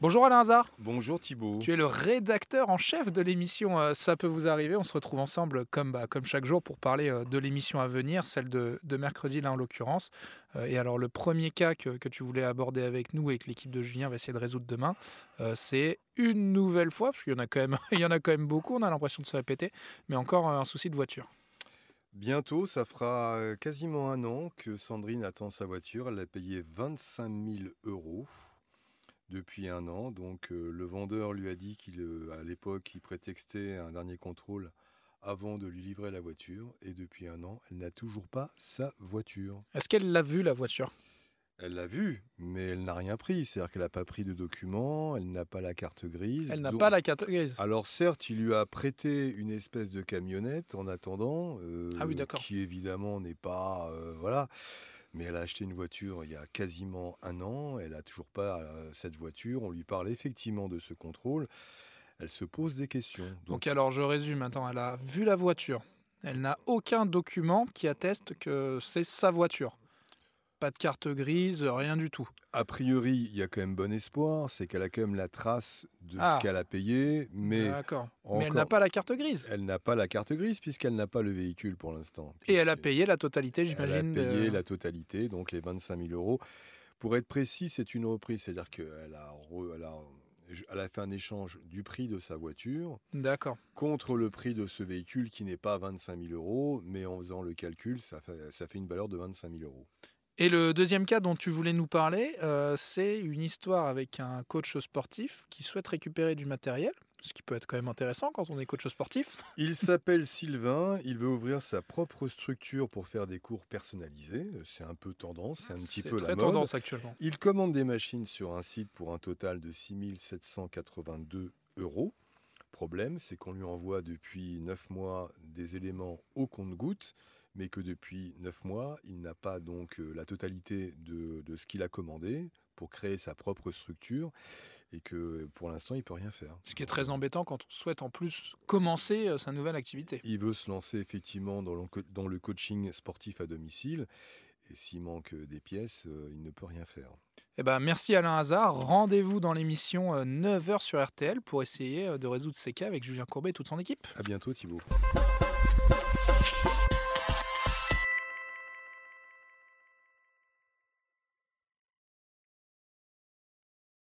Bonjour Alain Hazard. Bonjour Thibault. Tu es le rédacteur en chef de l'émission euh, Ça peut vous arriver. On se retrouve ensemble comme, bah, comme chaque jour pour parler euh, de l'émission à venir, celle de, de mercredi là en l'occurrence. Euh, et alors le premier cas que, que tu voulais aborder avec nous et que l'équipe de Julien va essayer de résoudre demain, c'est une nouvelle fois, parce qu'il y en a quand même, il y en a quand même beaucoup, on a l'impression de se répéter, mais encore un souci de voiture. Bientôt, ça fera quasiment un an que Sandrine attend sa voiture. Elle l'a payé 25 000 euros depuis un an. Donc euh, le vendeur lui a dit qu'il, euh, à l'époque, il prétextait un dernier contrôle avant de lui livrer la voiture. Et depuis un an, elle n'a toujours pas sa voiture. Est-ce qu'elle l'a vu la voiture? Elle l'a vue, mais elle n'a rien pris. C'est-à-dire qu'elle n'a pas pris de documents, elle n'a pas la carte grise. Elle n'a Donc- pas la carte grise. Alors certes, il lui a prêté une espèce de camionnette en attendant, euh, Ah oui, d'accord. qui évidemment n'est pas, voilà, mais elle a acheté une voiture il y a quasiment un an, elle a toujours pas euh, cette voiture. On lui parle effectivement de ce contrôle. Elle se pose des questions. Donc, Donc alors je résume, attends, elle a vu la voiture. Elle n'a aucun document qui atteste que c'est sa voiture. Pas de carte grise, rien du tout. a priori, il y a quand même bon espoir, c'est qu'elle a quand même la trace de Ah. ce qu'elle a payé, mais elle n'a pas la carte grise. elle n'a pas la carte grise puisqu'elle n'a pas le véhicule pour l'instant. Et elle a payé la totalité, Elle a j'imagine. payé de- la totalité, donc les 25 000 euros. Pour être précis, c'est une reprise, c'est-à-dire qu'elle a, re- elle a, elle a fait un échange du prix de sa voiture contre le prix de ce véhicule qui n'est pas 25 000 euros, mais en faisant le calcul, ça fait, ça fait une valeur de 25 000 euros. Et le deuxième cas dont tu voulais nous parler, euh, c'est une histoire avec un coach sportif qui souhaite récupérer du matériel, ce qui peut être quand même intéressant quand on est coach sportif. Il s'appelle Sylvain, il veut ouvrir sa propre structure pour faire des cours personnalisés. C'est un peu tendance, c'est un petit peu très la mode. tendance actuellement. Il commande des machines sur un site pour un total de 6 782 euros. Problème, c'est qu'on lui envoie depuis 9 mois des éléments au compte-gouttes, mais que depuis 9 mois, il n'a pas donc euh, la totalité de, de ce qu'il a commandé pour créer sa propre structure et que pour l'instant, il peut rien faire. Ce qui est très embêtant quand on souhaite en plus commencer euh, sa nouvelle activité. Il veut se lancer effectivement dans le, co- dans le coaching sportif à domicile. Et s'il manque des pièces, euh, il ne peut rien faire. Eh ben, merci Alain Hazard. Rendez-vous dans l'émission euh, 9h sur RTL pour essayer euh, de résoudre ces cas avec Julien Courbet et toute son équipe. À bientôt Thibault.